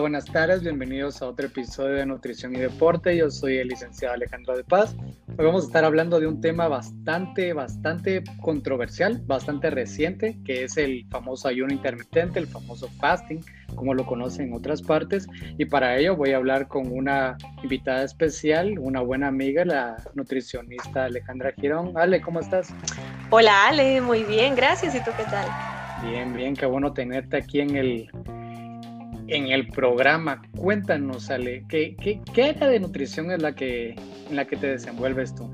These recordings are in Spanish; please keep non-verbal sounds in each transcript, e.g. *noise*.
buenas tardes, bienvenidos a otro episodio de Nutrición y Deporte. Yo soy el licenciado Alejandro de Paz. Hoy vamos a estar hablando de un tema bastante, bastante controversial, bastante reciente, que es el famoso ayuno intermitente, el famoso fasting, como lo conocen en otras partes. Y para ello voy a hablar con una invitada especial, una buena amiga, la nutricionista Alejandra Girón. Ale, ¿cómo estás? Hola Ale, muy bien, gracias. ¿Y tú qué tal? Bien, bien, qué bueno tenerte aquí en el en el programa. Cuéntanos, Ale, ¿qué, qué, área de nutrición es la que, en la que te desenvuelves tú?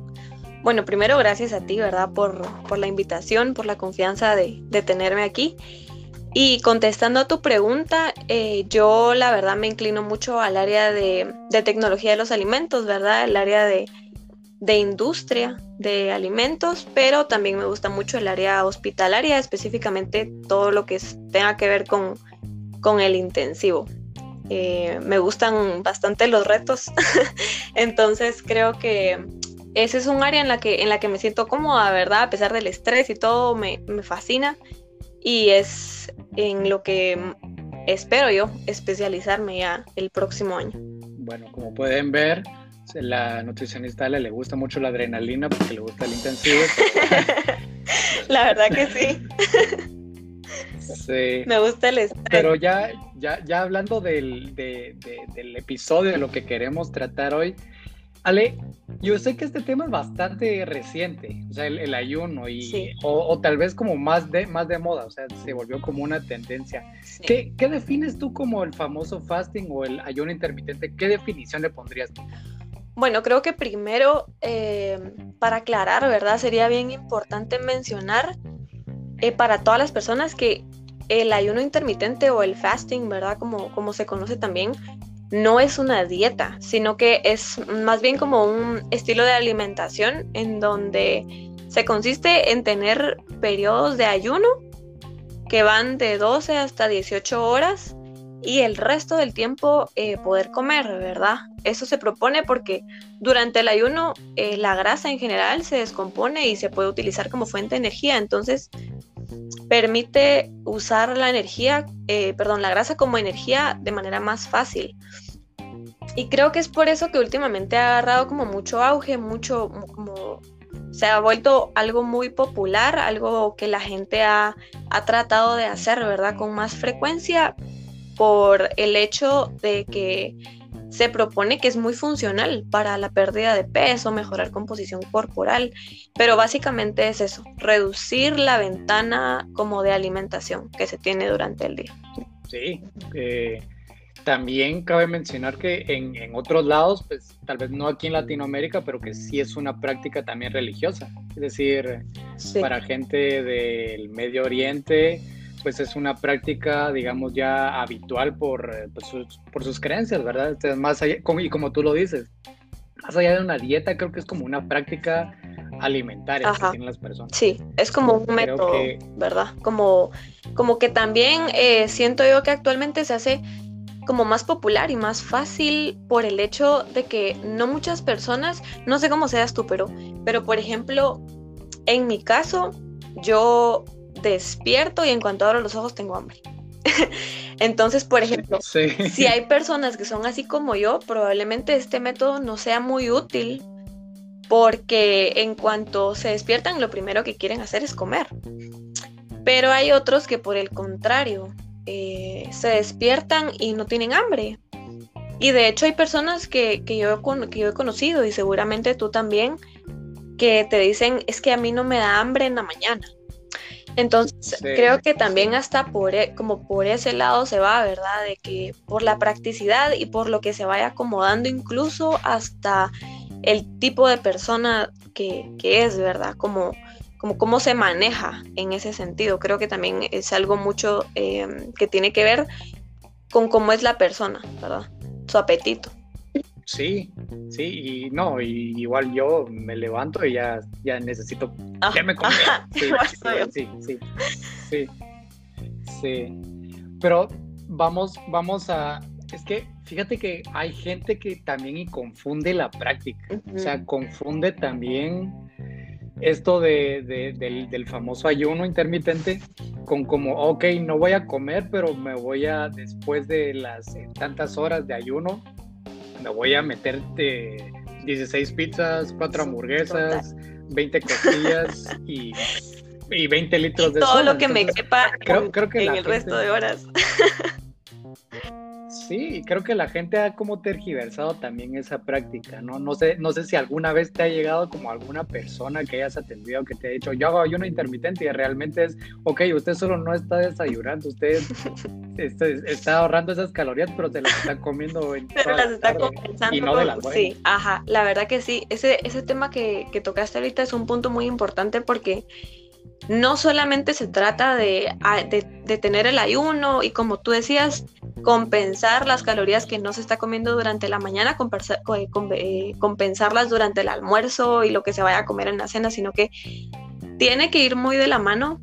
Bueno, primero gracias a ti, ¿verdad? Por, la invitación, por la confianza de, de, tenerme aquí. Y contestando a tu pregunta, eh, yo la verdad me inclino mucho al área de, de tecnología de los alimentos, ¿verdad? El área de, de industria de alimentos, pero también me gusta mucho el área hospitalaria, específicamente todo lo que tenga que ver con con el intensivo. Eh, me gustan bastante los retos, *laughs* entonces creo que ese es un área en la que, en la que me siento cómoda, ¿verdad? A pesar del estrés y todo, me, me fascina y es en lo que espero yo especializarme ya el próximo año. Bueno, como pueden ver, la nutricionista le, le gusta mucho la adrenalina porque le gusta el intensivo. *laughs* la verdad que sí. *laughs* Sí. Me gusta el estrés. Pero ya, ya, ya hablando del, del episodio, de lo que queremos tratar hoy, Ale, yo sé que este tema es bastante reciente, o sea, el, ayuno, y, o, tal vez como más de, más de moda, o sea, se volvió como una tendencia. ¿Qué, ¿Qué, defines tú como el famoso fasting o el ayuno intermitente? ¿Qué definición le pondrías tú? Bueno, creo que primero, eh, para aclarar, ¿verdad? Sería bien importante mencionar eh, para todas las personas que el ayuno intermitente o el fasting, ¿verdad? Como, como se conoce también, no es una dieta, sino que es más bien como un estilo de alimentación en donde se consiste en tener periodos de ayuno que van de 12 hasta 18 horas y el resto del tiempo eh, poder comer, ¿verdad? Eso se propone porque durante el ayuno eh, la grasa en general se descompone y se puede utilizar como fuente de energía, entonces permite usar la energía, eh, perdón, la grasa como energía de manera más fácil. Y creo que es por eso que últimamente ha agarrado como mucho auge, mucho como se ha vuelto algo muy popular, algo que la gente ha, ha tratado de hacer, ¿verdad? Con más frecuencia por el hecho de que se propone que es muy funcional para la pérdida de peso, mejorar composición corporal, pero básicamente es eso, reducir la ventana como de alimentación que se tiene durante el día. Sí, eh, también cabe mencionar que en, otros lados, pues tal vez no aquí en Latinoamérica, pero que sí es una práctica también religiosa, es decir, para gente del Medio Oriente, pues es una práctica, digamos, ya habitual por, pues, sus, por sus creencias, ¿verdad? más allá, y como tú lo dices, más allá de una dieta, creo que es como una práctica alimentaria que tienen las personas. Sí, es como un método, ¿verdad? Como, como que también eh, siento yo que actualmente se hace como más popular y más fácil por el hecho de que no muchas personas, no sé cómo seas tú, pero, pero por ejemplo, en mi caso, yo despierto y en cuanto abro los ojos tengo hambre. *laughs* Entonces, por ejemplo, si hay personas que son así como yo, probablemente este método no sea muy útil porque en cuanto se despiertan lo primero que quieren hacer es comer. Pero hay otros que por el contrario, eh, se despiertan y no tienen hambre. Y de hecho hay personas que, que, yo, que yo he conocido y seguramente tú también, que te dicen, es que a mí no me da hambre en la mañana. Entonces, creo que también hasta por, e, como por ese lado se va, ¿verdad? De que por la practicidad y por lo que se vaya acomodando incluso hasta el tipo de persona que, es, ¿verdad? Como, como cómo se maneja en ese sentido. Creo que también es algo mucho em, que tiene que ver con cómo es la persona, ¿verdad? Su apetito. Sí, sí, y no, y igual yo me levanto y ya, ya necesito ah, que me comía. *laughs* Sí, sí, sí, sí, sí, Pero vamos, vamos a, Es que fíjate que hay gente que también y confunde la práctica, o sea, confunde también esto de, del, famoso ayuno intermitente con como, ok, no voy a comer, pero me voy a, después de las tantas horas de ayuno, me voy a meter 16 pizzas, 4 hamburguesas, 20 costillas *laughs* y, y 20 litros de Todo lo que me quepa creo, creo que en el resto de horas. *laughs* Sí, creo que la gente ha como tergiversado también esa práctica, ¿no? No sé, no sé si alguna vez te ha llegado como alguna persona que hayas atendido que te ha dicho, yo hago ayuno intermitente y realmente es, ok, usted solo no está desayunando, usted *laughs* está, ahorrando esas calorías, pero se las está comiendo en Pero las está compensando. Y no de las Sí, ajá, la verdad que sí. Ese, ese tema que, que tocaste ahorita es un punto muy importante porque no solamente se trata de, tener el ayuno y como tú decías, compensar las calorías que no se está comiendo durante la mañana, eh, eh, compensarlas durante el almuerzo y lo que se vaya a comer en la cena, sino que tiene que ir muy de la mano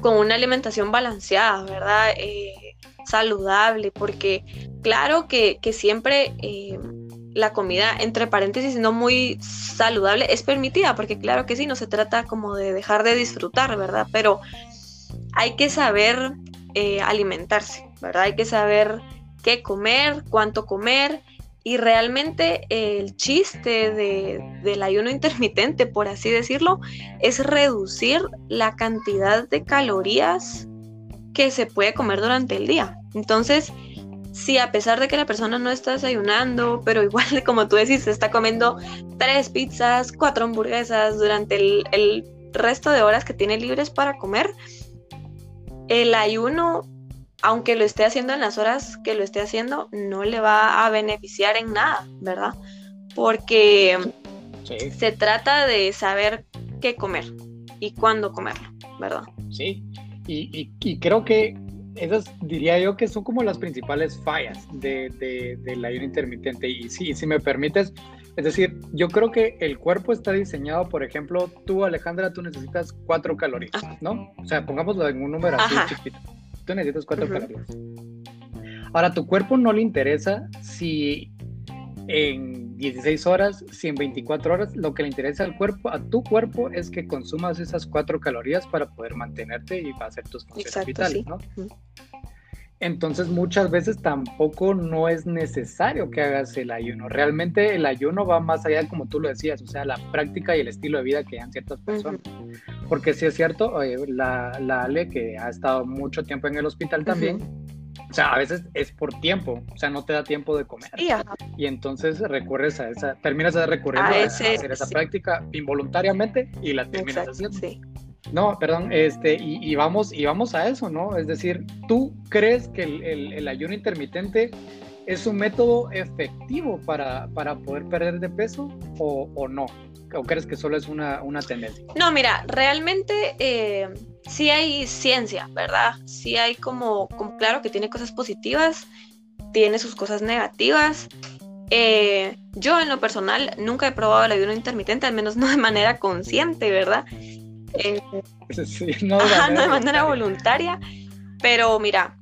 con una alimentación balanceada, ¿verdad? Eh, saludable, porque claro que, siempre la comida, entre paréntesis, no muy saludable, es permitida, porque claro que sí, no se trata como de dejar de disfrutar, ¿verdad? Pero hay que saber eh, alimentarse, ¿verdad? Hay que saber qué comer, cuánto comer. Y realmente el chiste del ayuno intermitente, por así decirlo, es reducir la cantidad de calorías que se puede comer durante el día. Entonces, si a pesar de que la persona no está desayunando, pero igual *laughs* como tú decís, se está comiendo tres pizzas, cuatro hamburguesas durante el, resto de horas que tiene libres para comer, el ayuno, aunque lo esté haciendo en las horas que lo esté haciendo, no le va a beneficiar en nada, ¿verdad? Porque se trata de saber qué comer y cuándo comerlo, ¿verdad? Sí, y creo que esas diría yo que son como las principales fallas de, de, del ayuno intermitente. Y sí, si me permites, es decir, yo creo que el cuerpo está diseñado, por ejemplo, tú, Alejandra, tú necesitas cuatro calorías, ¿no? O sea, pongámoslo en un número así chiquito. Tú necesitas cuatro calorías. Ahora, tu cuerpo no le interesa si en 16 horas, si en 24 horas, lo que le interesa al cuerpo, a tu cuerpo, es que consumas esas cuatro calorías para poder mantenerte y para hacer tus funciones vitales, ¿no? Entonces muchas veces tampoco no es necesario que hagas el ayuno. Realmente el ayuno va más allá, como tú lo decías, o sea, la práctica y el estilo de vida que dan ciertas personas. Porque si es cierto, la, la, Ale, que ha estado mucho tiempo en el hospital también, o sea, a veces es por tiempo, o sea, no te da tiempo de comer. Y entonces recurres a esa, terminas de recurrir a, hacer esa práctica involuntariamente y la terminas haciendo. No, perdón, este, y, vamos, y vamos a eso, ¿no? Es decir, ¿tú crees que el, ayuno intermitente es un método efectivo para, para poder perder de peso o, o no? ¿O crees que solo es una, una tendencia? No, mira, realmente eh, sí hay ciencia, ¿verdad? Sí hay como, como, claro que tiene cosas positivas, tiene sus cosas negativas. Eh, yo en lo personal nunca he probado el ayuno intermitente, al menos no de manera consciente, ¿verdad? Eh, *laughs* sí, no, no de manera voluntaria. Pero mira,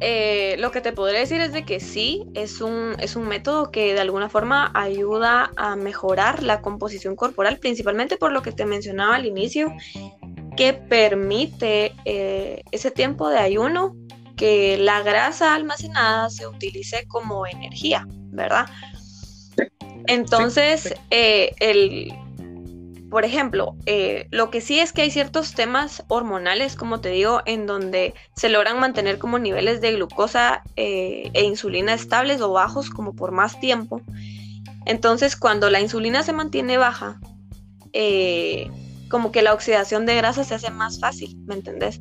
eh, lo que te podría decir es de que sí, es un, es un método que de alguna forma ayuda a mejorar la composición corporal, principalmente por lo que te mencionaba al inicio, que permite eh, ese tiempo de ayuno que la grasa almacenada se utilice como energía, ¿verdad? Entonces, eh, el, por ejemplo, eh, lo que sí es que hay ciertos temas hormonales, como te digo, en donde se logran mantener como niveles de glucosa eh, e insulina estables o bajos como por más tiempo. Entonces, cuando la insulina se mantiene baja, eh, como que la oxidación de grasa se hace más fácil, ¿me entendés?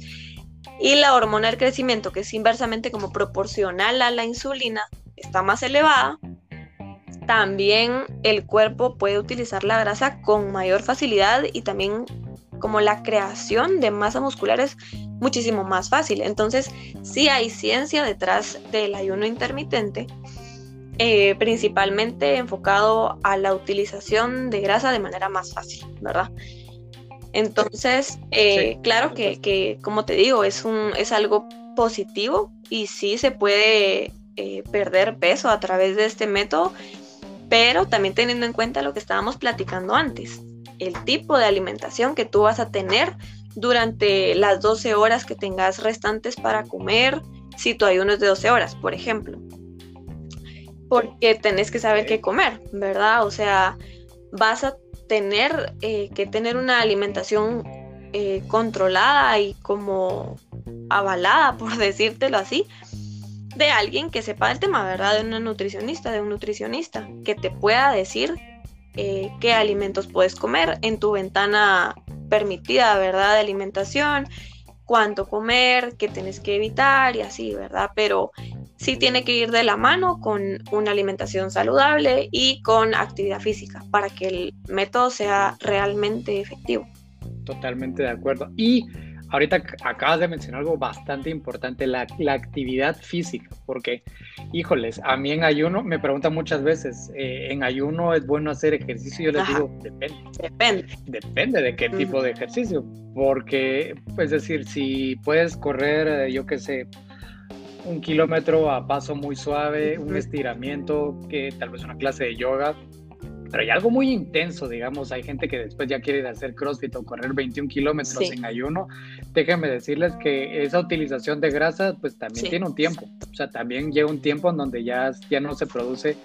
Y la hormona del crecimiento, que es inversamente como proporcional a la insulina, está más elevada, también el cuerpo puede utilizar la grasa con mayor facilidad y también como la creación de masa muscular es muchísimo más fácil. Entonces, sí hay ciencia detrás del ayuno intermitente, eh, principalmente enfocado a la utilización de grasa de manera más fácil, ¿verdad? Entonces, eh, claro que, que, como te digo, es, un, es algo positivo y sí se puede eh, perder peso a través de este método, pero también teniendo en cuenta lo que estábamos platicando antes, el tipo de alimentación que tú vas a tener durante las 12 horas que tengas restantes para comer, si tu ayuno es de 12 horas, por ejemplo. Porque tenés que saber qué comer, ¿verdad? O sea, vas a tener eh, que tener una alimentación eh, controlada y como avalada, *laughs* por decírtelo así, de alguien que sepa el tema, ¿verdad? De una nutricionista, de un nutricionista, que te pueda decir eh, qué alimentos puedes comer en tu ventana permitida, ¿verdad? De alimentación, cuánto comer, qué tienes que evitar y así, ¿verdad? Pero sí tiene que ir de la mano con una alimentación saludable y con actividad física para que el método sea realmente efectivo. Totalmente de acuerdo. Y ahorita acabas de mencionar algo bastante importante, la, actividad física, porque, híjoles, a mí en ayuno me preguntan muchas veces, eh, ¿en ayuno es bueno hacer ejercicio? Yo les digo, depende. Depende. Depende de qué tipo de ejercicio, porque, es decir, si puedes correr, eh, yo qué sé, un kilómetro a paso muy suave, un estiramiento, que tal vez una clase de yoga, pero hay algo muy intenso, digamos, hay gente que después ya quiere hacer CrossFit o correr 21 kilómetros en ayuno. Déjenme decirles que esa utilización de grasa, pues también tiene un tiempo. O sea, también llega un tiempo en donde ya, ya no se produce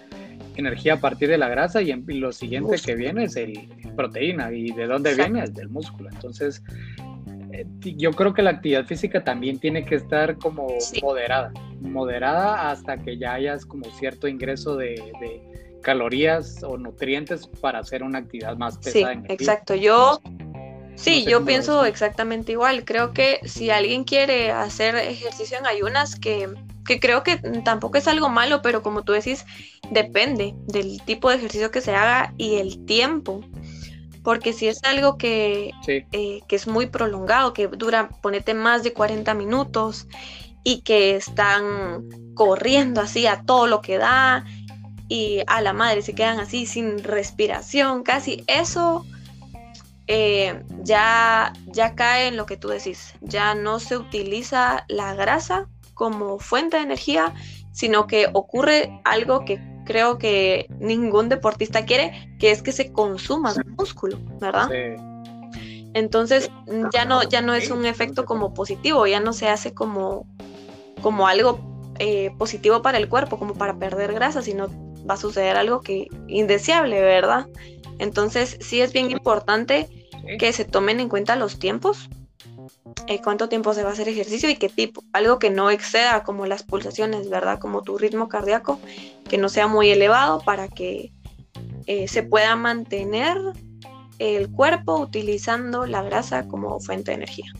energía a partir de la grasa y, lo siguiente que viene es el, proteína. ¿Y de dónde viene? Es del músculo. Entonces, eh, yo creo que la actividad física también tiene que estar como moderada, moderada hasta que ya hayas como cierto ingreso de calorías o nutrientes para hacer una actividad más pesada. Sí, exacto. Yo, sí, yo pienso exactamente igual. Creo que si alguien quiere hacer ejercicio en ayunas, que, que creo que tampoco es algo malo, pero como tú decís, depende del tipo de ejercicio que se haga y el tiempo. Porque si es algo que, eh, que es muy prolongado, que dura, ponete más de 40 minutos y que están corriendo así a todo lo que da y a la madre se quedan así sin respiración, casi. Eso eh, ya, ya cae en lo que tú decís, ya no se utiliza la grasa como fuente de energía, sino que ocurre algo que creo que ningún deportista quiere, que es que se consuma el músculo, ¿verdad? Entonces ya no, ya no es un efecto como positivo, ya no se hace como, como algo eh, positivo para el cuerpo, como para perder grasa, sino va a suceder algo que indeseable, ¿verdad? Entonces sí es bien importante que se tomen en cuenta los tiempos, eh, cuánto tiempo se va a hacer ejercicio y qué tipo, algo que no exceda como las pulsaciones, ¿verdad? Como tu ritmo cardíaco, que no sea muy elevado para que eh, se pueda mantener el cuerpo utilizando la grasa como fuente de energía.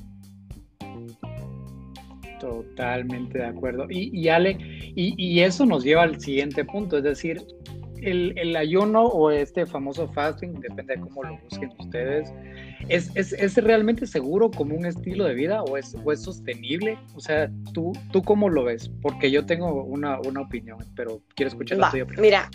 Totalmente de acuerdo. Y, y Ale, y, eso nos lleva al siguiente punto, es decir, el, ayuno o este famoso fasting, depende de cómo lo busquen ustedes, ¿es, es, realmente seguro como un estilo de vida o es, o es sostenible? O sea, ¿tú, ¿tú cómo lo ves? Porque yo tengo una, una opinión, pero quiero escuchar la tuya primero. Mira,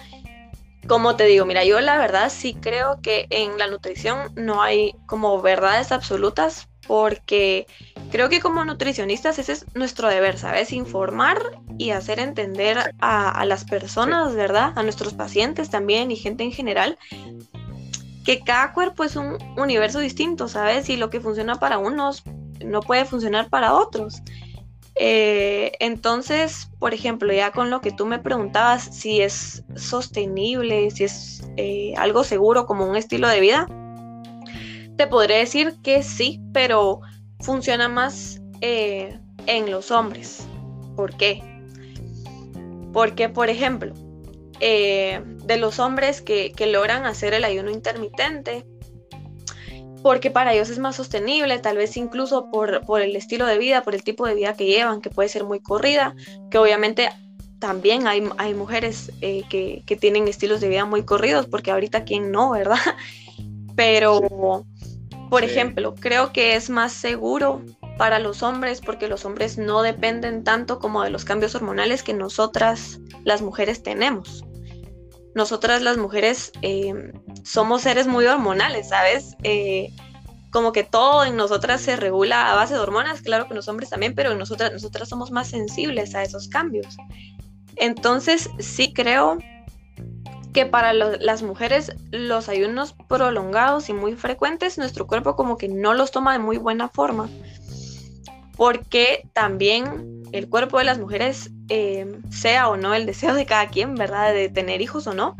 como te digo, mira, yo la verdad sí creo que en la nutrición no hay como verdades absolutas porque creo que como nutricionistas ese es nuestro deber, ¿sabes? Informar y hacer entender a, las personas, ¿verdad? A nuestros pacientes también y gente en general, que cada cuerpo es un universo distinto, ¿sabes? Y lo que funciona para unos no puede funcionar para otros. Eh, entonces, por ejemplo, ya con lo que tú me preguntabas, si es sostenible, si es eh, algo seguro como un estilo de vida, te podré decir que sí, pero funciona más eh, en los hombres. ¿Por qué? Porque, por ejemplo, de los hombres que, logran hacer el ayuno intermitente, porque para ellos es más sostenible, tal vez incluso por, el estilo de vida, por el tipo de vida que llevan, que puede ser muy corrida, que obviamente también hay, mujeres eh, que, tienen estilos de vida muy corridos, porque ahorita quién no, ¿verdad? *laughs* Pero, por ejemplo, creo que es más seguro para los hombres porque los hombres no dependen tanto como de los cambios hormonales que nosotras las mujeres tenemos nosotras las mujeres eh, somos seres muy hormonales, ¿sabes? Eh, como que todo en nosotras se regula a base de hormonas, claro que los hombres también, pero nosotras, nosotras somos más sensibles a esos cambios. Entonces sí creo que para las mujeres los ayunos prolongados y muy frecuentes, nuestro cuerpo como que no los toma de muy buena forma, porque también el cuerpo de las mujeres, eh, sea o no el deseo de cada quien, ¿verdad? De tener hijos o no,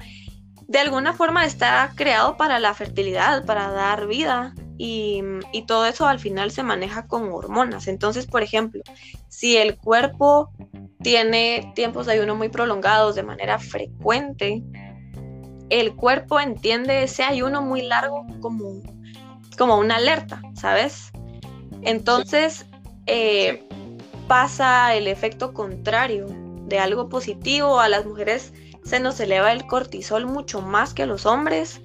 de alguna forma está creado para la fertilidad, para dar vida. Y, y, todo eso al final se maneja con hormonas. Entonces, por ejemplo, si el cuerpo tiene tiempos de ayuno muy prolongados de manera frecuente, el cuerpo entiende ese ayuno muy largo como, como una alerta, ¿sabes? Entonces eh, pasa el efecto contrario de algo positivo. A las mujeres se nos eleva el cortisol mucho más que a los hombres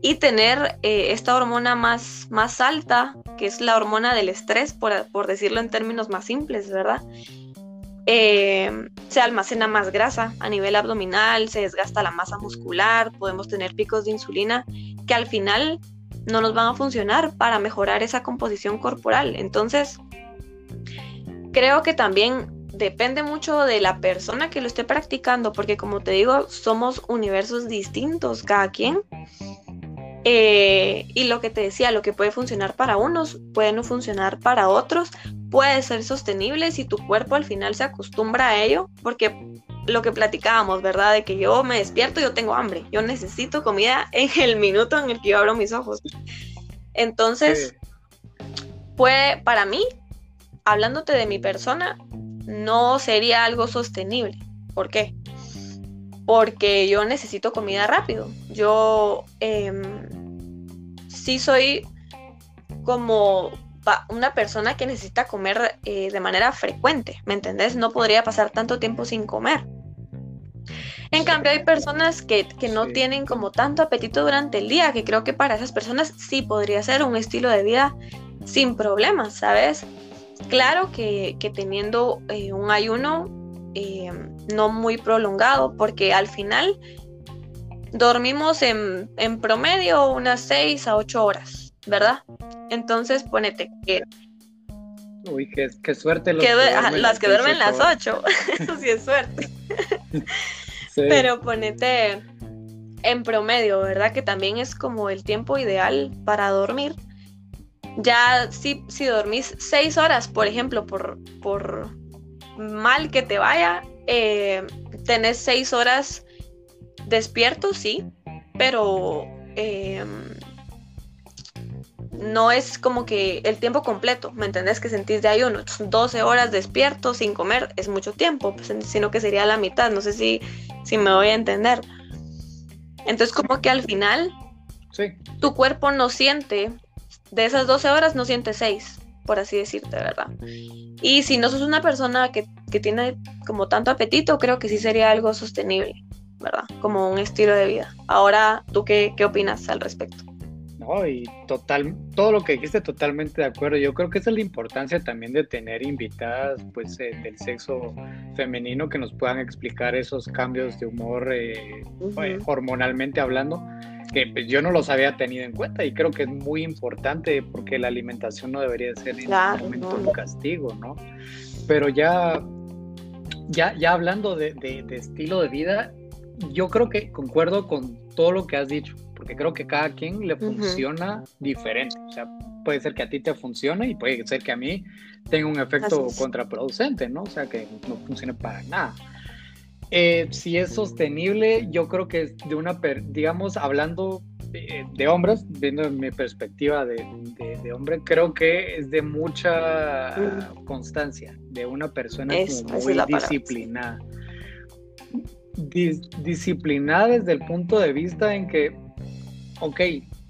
y tener eh, esta hormona más, más alta, que es la hormona del estrés, por, por decirlo en términos más simples, ¿verdad? Eh, se almacena más grasa a nivel abdominal, se desgasta la masa muscular, podemos tener picos de insulina que al final no nos van a funcionar para mejorar esa composición corporal. Entonces, creo que también depende mucho de la persona que lo esté practicando, porque como te digo, somos universos distintos cada quien. Eh, y lo que te decía, lo que puede funcionar para unos puede no funcionar para otros, puede ser sostenible si tu cuerpo al final se acostumbra a ello, porque lo que platicábamos, ¿verdad? De que yo me despierto y yo tengo hambre, yo necesito comida en el minuto en el que yo abro mis ojos. Entonces, puede, para mí, hablándote de mi persona, no sería algo sostenible. ¿Por qué? Porque yo necesito comida rápido. Yo eh, sí soy como una persona que necesita comer eh, de manera frecuente, ¿me entendés? No podría pasar tanto tiempo sin comer. En cambio, hay personas que, no tienen como tanto apetito durante el día, que creo que para esas personas sí podría ser un estilo de vida sin problemas, ¿sabes? Claro que, teniendo eh, un ayuno eh, no muy prolongado, porque al final dormimos en, en promedio unas 6 a 8 horas, ¿verdad? Entonces, ponete que... Uy, qué, suerte los que, las que duermen las 8. *laughs* Eso sí es suerte. *laughs* Pero ponete en promedio, ¿verdad? Que también es como el tiempo ideal para dormir. Ya si, si dormís 6 horas, por ejemplo, por, por mal que te vaya, eh, tenés 6 horas despierto, sí, pero eh, no es como que el tiempo completo, ¿me entendés? Que sentís de ayuno, 12 horas despierto sin comer es mucho tiempo, pues, sino que sería la mitad, no sé si, si me voy a entender. Entonces como que al final tu cuerpo no siente, de esas 12 horas no siente 6, por así decirte, ¿verdad? Y si no sos una persona que, que tiene como tanto apetito, creo que sí sería algo sostenible, ¿verdad? Como un estilo de vida. Ahora, ¿tú qué, qué opinas al respecto? Y total, todo lo que dijiste totalmente de acuerdo. Yo creo que esa es la importancia también de tener invitadas pues eh, del sexo femenino que nos puedan explicar esos cambios de humor eh, eh, hormonalmente hablando, que pues, yo no los había tenido en cuenta y creo que es muy importante porque la alimentación no debería ser en momento un castigo, ¿no? Pero ya, ya, ya hablando de, de estilo de vida, yo creo que concuerdo con todo lo que has dicho porque creo que cada quien le funciona diferente. O sea, puede ser que a ti te funcione y puede ser que a mí tenga un efecto contraproducente, ¿no? O sea, que no funcione para nada. Eh, si es sostenible, yo creo que de una, digamos, hablando de, hombres, viendo mi perspectiva de, hombre, creo que es de mucha constancia, de una persona muy disciplinada. Disciplinada desde el punto de vista en que ok,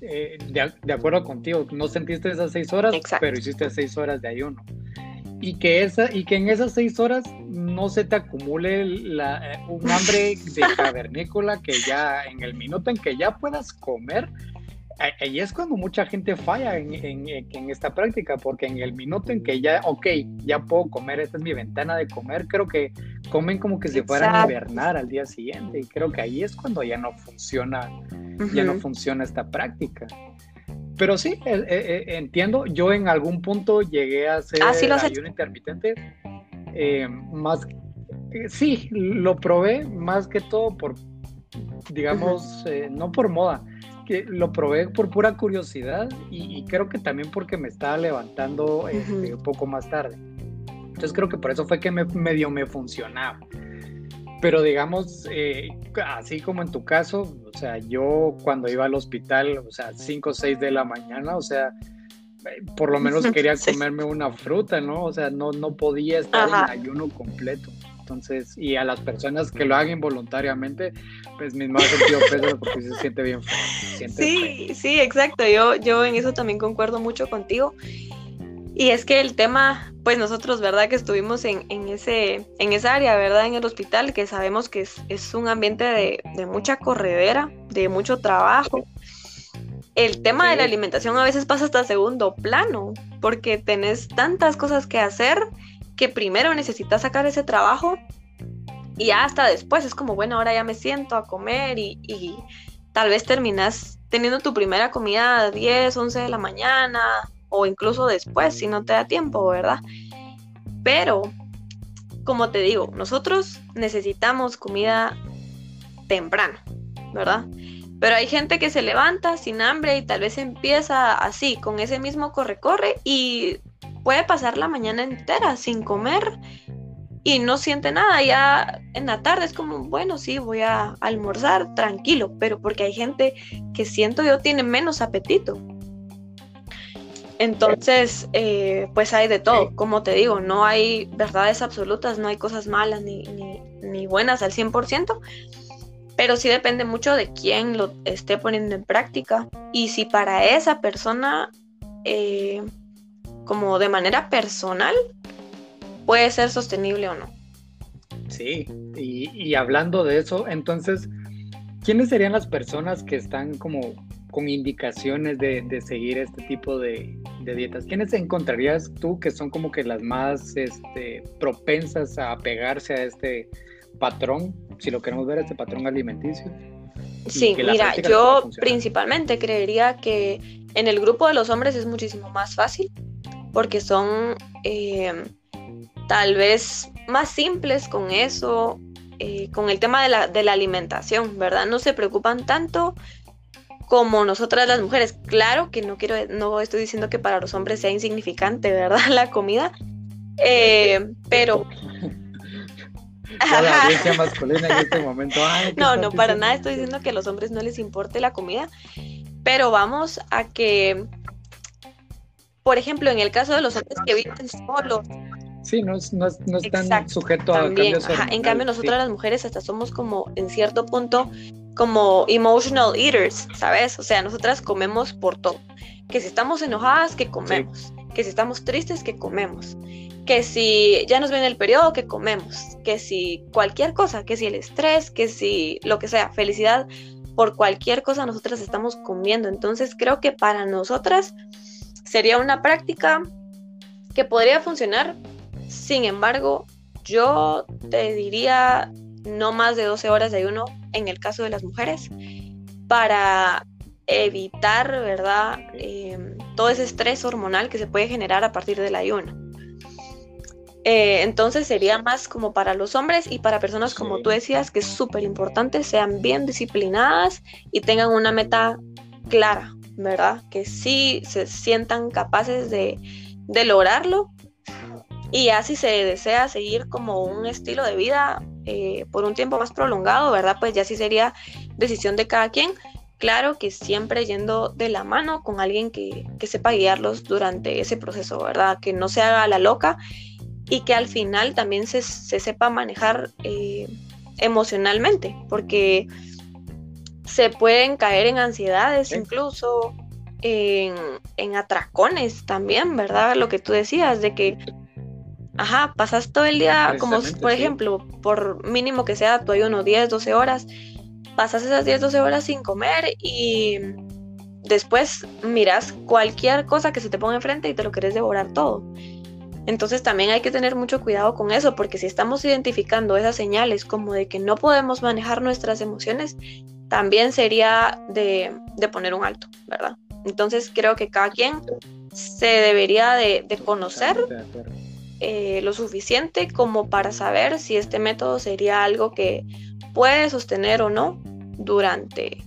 eh, de, acuerdo contigo, no sentiste esas seis horas, pero hiciste seis horas de ayuno. Y que, esa, y que en esas seis horas no se te acumule la, eh, un hambre de *laughs* cavernícola que ya en el minuto en que ya puedas comer, ahí es cuando mucha gente falla en, en, esta práctica, porque en el minuto en que ya, ok, ya puedo comer, esta es mi ventana de comer, creo que comen como que se fueran a hibernar al día siguiente, y creo que ahí es cuando ya no funciona, ya no funciona esta práctica. Pero sí, eh, eh, eh, entiendo, yo en algún punto llegué a hacer ah, ayuno intermitente, más sí, lo probé más que todo por, digamos, no por moda, que lo probé por pura curiosidad y, creo que también porque me estaba levantando este, un poco más tarde. Entonces creo que por eso fue que me, medio me funcionaba. Pero digamos, eh, así como en tu caso, o sea, yo cuando iba al hospital, o sea, 5 o 6 de la mañana, o sea, por lo menos *laughs* quería comerme una fruta, ¿no? O sea, no, no podía estar en ayuno completo. Entonces, y a las personas que lo hagan involuntariamente, pues mi más sentido pésame porque se siente bien. sí, sí, exacto. Yo, yo en eso también concuerdo mucho contigo. Y es que el tema, pues nosotros, ¿verdad? Que estuvimos en, en, ese, en esa área, ¿verdad? En el hospital, que sabemos que es, es un ambiente de, de, mucha corredera, de mucho trabajo. El tema de la alimentación a veces pasa hasta segundo plano, porque tenés tantas cosas que hacer que primero necesitas sacar ese trabajo y hasta después es como, bueno, ahora ya me siento a comer y, y tal vez terminas teniendo tu primera comida a 10, 11 de la mañana o incluso después si no te da tiempo, ¿verdad? Pero, como te digo, nosotros necesitamos comida temprano, ¿verdad? Pero hay gente que se levanta sin hambre y tal vez empieza así, con ese mismo corre-corre y puede pasar la mañana entera sin comer y no siente nada. Ya en la tarde es como, bueno, sí, voy a almorzar tranquilo, pero porque hay gente que siento yo tiene menos apetito. Entonces, eh, pues hay de todo, como te digo, no hay verdades absolutas, no hay cosas malas ni, ni, buenas al 100%, pero sí depende mucho de quién lo esté poniendo en práctica y si para esa persona eh, como de manera personal puede ser sostenible o no. Sí, y, hablando de eso, entonces, ¿quiénes serían las personas que están como con indicaciones de, seguir este tipo de, dietas? ¿Quiénes encontrarías tú que son como que las más este, propensas a pegarse a este patrón, si lo queremos ver, este patrón alimenticio? Sí, mira, yo principalmente creería que en el grupo de los hombres es muchísimo más fácil porque son eh, tal vez más simples con eso, eh, con el tema de la, de la alimentación, ¿verdad? No se preocupan tanto como nosotras las mujeres. Claro que no quiero, no estoy diciendo que para los hombres sea insignificante, ¿verdad? *laughs* La comida, eh, pero... La audiencia masculina en este momento. no, no, para nada estoy diciendo que a los hombres no les importe la comida, pero vamos a que por ejemplo, en el caso de los hombres que viven solos. Sí, no, no, no están sujetos a cambios. en cambio, nosotras las mujeres hasta somos como, en cierto punto, como emotional eaters, ¿sabes? O sea, nosotras comemos por todo. Que si estamos enojadas, que comemos. Que si estamos tristes, que comemos. Que si ya nos viene el periodo, que comemos. Que si cualquier cosa, que si el estrés, que si lo que sea, felicidad, por cualquier cosa nosotras estamos comiendo. Entonces creo que para nosotras sería una práctica que podría funcionar. Sin embargo, yo te diría no más de 12 horas de ayuno en el caso de las mujeres para evitar, ¿verdad? Em, todo ese estrés hormonal que se puede generar a partir del ayuno. Eh, entonces sería más como para los hombres y para personas como tú decías, que es súper importante, sean bien disciplinadas y tengan una meta clara, ¿verdad? Que sí se sientan capaces de, lograrlo. Y así se desea seguir como un estilo de vida eh, por un tiempo más prolongado, ¿verdad? Pues ya sí sería decisión de cada quien. Claro que siempre yendo de la mano con alguien que, sepa guiarlos durante ese proceso, ¿verdad? Que no se haga la loca y que al final también se, sepa manejar eh, emocionalmente, porque se pueden caer en ansiedades, incluso en, atracones también, ¿verdad? Lo que tú decías, de que, ajá, pasas todo el día, como por ejemplo, por mínimo que sea tu ayuno 10, 12 horas, pasas esas 10, 12 horas sin comer y después miras cualquier cosa que se te ponga enfrente y te lo querés devorar todo. Entonces también hay que tener mucho cuidado con eso, porque si estamos identificando esas señales como de que no podemos manejar nuestras emociones, también sería de, poner un alto, ¿verdad? Entonces creo que cada quien se debería de, conocer eh, lo suficiente como para saber si este método sería algo que puede sostener o no durante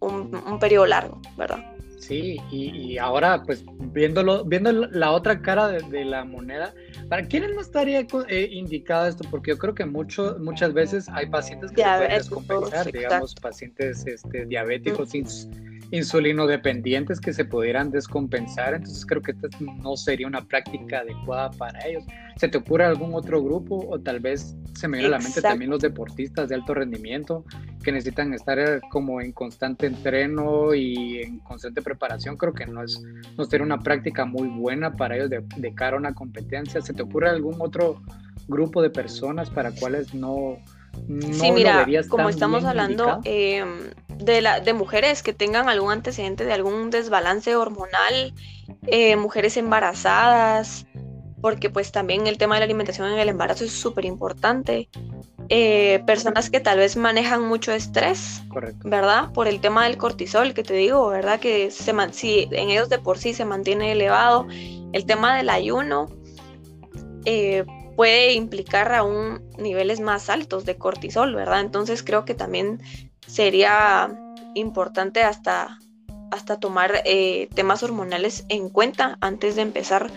un, periodo largo, ¿verdad? Sí, y, ahora pues viéndolo, viendo la otra cara de, la moneda, ¿para quiénes no estaría eh, indicado esto? Porque yo creo que mucho, muchas veces hay pacientes que se pueden descompensar, digamos, pacientes este, diabéticos insulino dependientes que se pudieran descompensar, entonces creo que esta no sería una práctica adecuada para ellos. ¿Se te ocurre algún otro grupo o tal vez se me viene a la mente también los deportistas de alto rendimiento que necesitan estar eh, como en constante entreno y en constante preparación? Creo que no es no sería una práctica muy buena para ellos de, de cara a una competencia. ¿Se te ocurre algún otro grupo de personas para cuales no sí, mira, como estamos hablando em, de, la, de mujeres que tengan algún antecedente de algún desbalance hormonal, eh, mujeres embarazadas, porque pues también el tema de la alimentación en el embarazo es súper importante. Eh, personas que tal vez manejan mucho estrés, ¿verdad? Por el tema del cortisol, que te digo, ¿verdad? Que se si en ellos de por sí se mantiene elevado. El tema del ayuno, eh, puede implicar aún niveles más altos de cortisol, ¿verdad? Entonces creo que también sería importante hasta, hasta tomar eh, temas hormonales en cuenta antes de empezar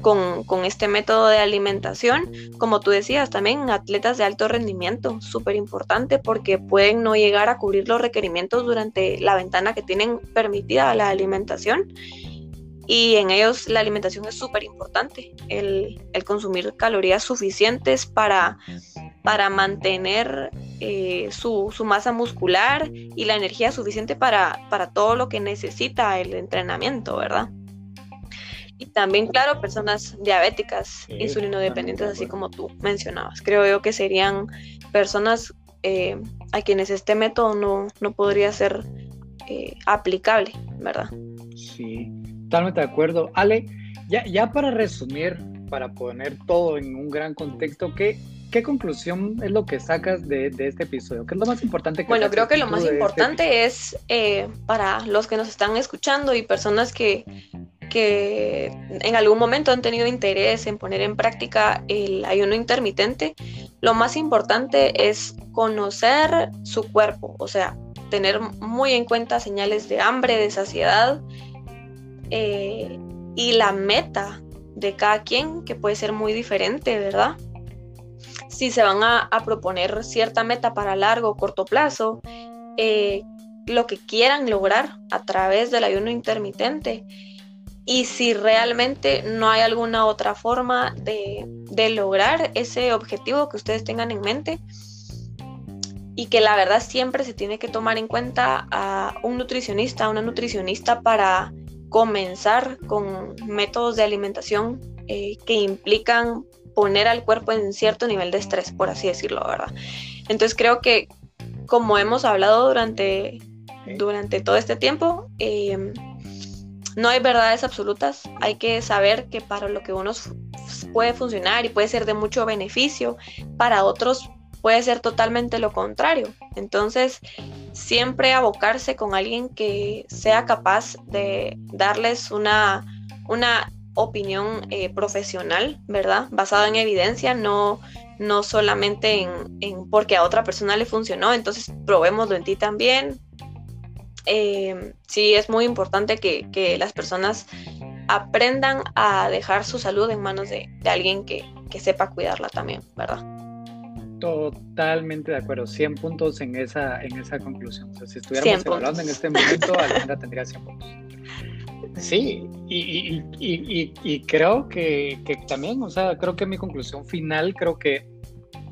con, con, este método de alimentación. Como tú decías, también atletas de alto rendimiento, súper importante porque pueden no llegar a cubrir los requerimientos durante la ventana que tienen permitida la alimentación y en ellos la alimentación es súper importante, el, consumir calorías suficientes para, para mantener eh, su, masa muscular y la energía suficiente para, para todo lo que necesita el entrenamiento, ¿verdad? Y también, claro, personas diabéticas, insulino dependientes, así como tú mencionabas. Creo yo que serían personas eh, a quienes este método no, no podría ser eh, aplicable, ¿verdad? Sí. Totalmente de acuerdo. Ale, ya, ya para resumir, para poner todo en un gran contexto, ¿qué, qué conclusión es lo que sacas de, de este episodio? ¿Qué es lo más importante que Bueno, creo que lo más este importante es eh, para los que nos están escuchando y personas que, que en algún momento han tenido interés en poner en práctica el ayuno intermitente, lo más importante es conocer su cuerpo, o sea, tener muy en cuenta señales de hambre, de saciedad eh, y la meta de cada quien, que puede ser muy diferente, ¿verdad? Si se van a, proponer cierta meta para largo o corto plazo, eh, lo que quieran lograr a través del ayuno intermitente y si realmente no hay alguna otra forma de, de, lograr ese objetivo que ustedes tengan en mente y que la verdad siempre se tiene que tomar en cuenta a un nutricionista, a una nutricionista para comenzar con métodos de alimentación eh, que implican poner al cuerpo en cierto nivel de estrés, por así decirlo, ¿verdad? Entonces creo que como hemos hablado durante, durante todo este tiempo, eh, no hay verdades absolutas, hay que saber que para lo que unos puede funcionar y puede ser de mucho beneficio, para otros puede ser totalmente lo contrario. Entonces, siempre abocarse con alguien que sea capaz de darles una, una opinión eh, profesional, ¿verdad? Basada en evidencia, no, no solamente en, porque a otra persona le funcionó, entonces probémoslo en ti también. Eh, sí, es muy importante que, las personas aprendan a dejar su salud en manos de, alguien que, que sepa cuidarla también, ¿verdad? Totalmente de acuerdo, 100 puntos en esa, en esa conclusión. O sea, si estuviéramos hablando en este momento, Alejandra tendría 100 puntos. *laughs* Sí, y, y, y, creo que, que, también, o sea, creo que mi conclusión final, creo que,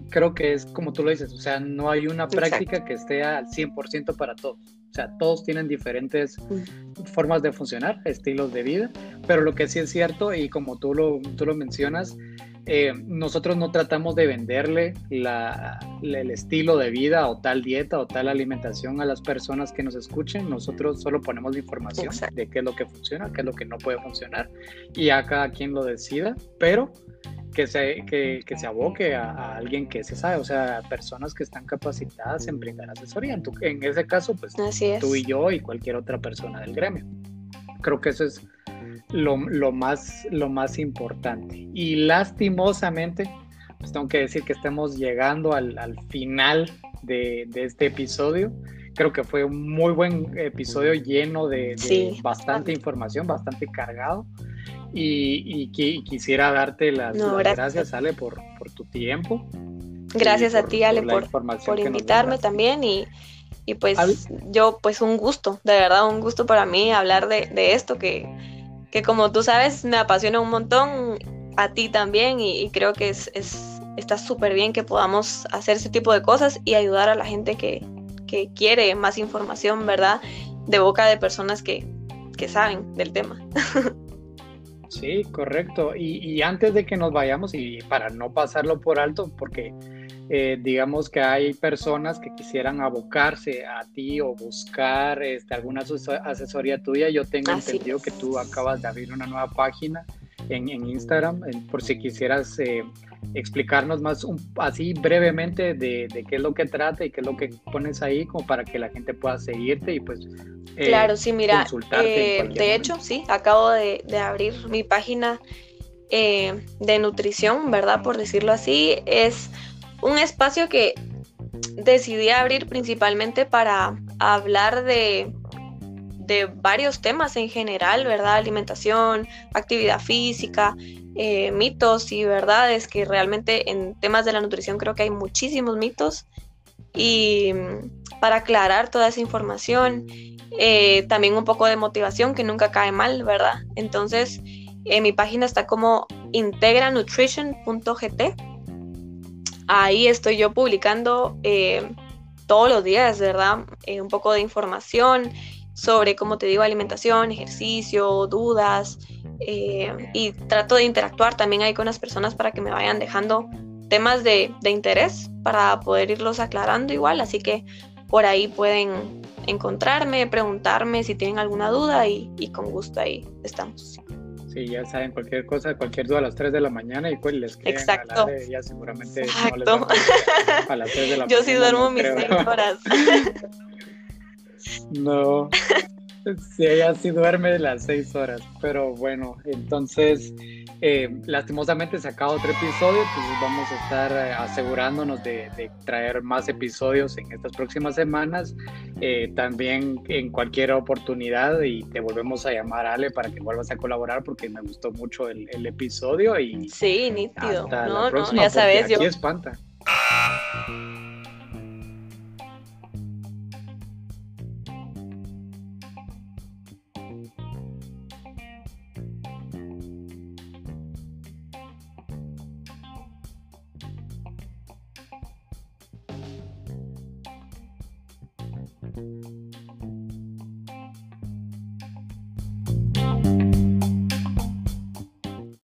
creo que es como tú lo dices, o sea, no hay una práctica que esté al 100% para todos. O sea, todos tienen diferentes mm. formas de funcionar, estilos de vida, pero lo que sí es cierto, y como tú lo, tú lo mencionas, eh, nosotros no tratamos de venderle el estilo de vida o tal dieta o tal alimentación a las personas que nos escuchen. Nosotros solo ponemos la información de qué es lo que funciona, qué es lo que no puede funcionar y a cada quien lo decida, pero que se, que, se aboque a, alguien que se sabe, o sea, personas que están capacitadas en brindar asesoría. En, en ese caso, pues tú y yo y cualquier otra persona del gremio. Creo que eso es lo, más, lo más importante. Y lastimosamente, pues tengo que decir que estamos llegando al, final de, este episodio. Creo que fue un muy buen episodio lleno de, bastante información, bastante cargado. Y, quisiera darte las, gracias. Ale, por, tu tiempo. Gracias a ti, Ale, por, por invitarme también y, y pues yo, pues un gusto, de verdad, un gusto para mí hablar de, esto que, que, como tú sabes me apasiona un montón, a ti también y, creo que es, es está súper bien que podamos hacer ese tipo de cosas y ayudar a la gente que, que quiere más información, ¿verdad? De boca de personas que, que saben del tema. Sí, correcto. Y, y, antes de que nos vayamos, y para no pasarlo por alto, porque eh, digamos que hay personas que quisieran abocarse a ti o buscar este, alguna asesoría tuya. Yo tengo entendido que tú acabas de abrir una nueva página en, Instagram, por si quisieras eh, explicarnos más así brevemente de, qué es lo que trata y qué es lo que pones ahí, como para que la gente pueda seguirte y pues... Eh, claro, sí, mira, de hecho, sí, acabo de, de abrir mi página de nutrición, ¿verdad? Por decirlo así, es un espacio que decidí abrir principalmente para hablar de, de varios temas en general, ¿verdad? Alimentación, actividad física, eh, mitos y verdades, que realmente en temas de la nutrición creo que hay muchísimos mitos. Y para aclarar toda esa información, eh, también un poco de motivación que nunca cae mal, ¿verdad? Entonces, en mi página está como integranutrition.gt ahí estoy yo publicando eh, todos los días, ¿verdad? Eh, un poco de información sobre, como te digo, alimentación, ejercicio, dudas, eh, y trato de interactuar también ahí con las personas para que me vayan dejando temas de, interés para poder irlos aclarando igual, así que por ahí pueden encontrarme, preguntarme si tienen alguna duda y con gusto ahí estamos. Sí, ya saben, cualquier cosa, cualquier duda a las 3 de la mañana y pues les queda Exacto. ya seguramente no les va a, a, las 3 de la *laughs* Yo sí duermo mis 6 horas. *laughs* no, *laughs* sí, ella sí duerme las 6 horas, pero bueno, entonces eh, lastimosamente se acaba otro episodio, entonces vamos a estar eh, asegurándonos de, traer más episodios en estas próximas semanas. Eh, también en cualquier oportunidad y te volvemos a llamar, Ale, para que vuelvas a colaborar porque me gustó mucho el, episodio. y Sí, nítido. no, no, ya sabes. Aquí espanta.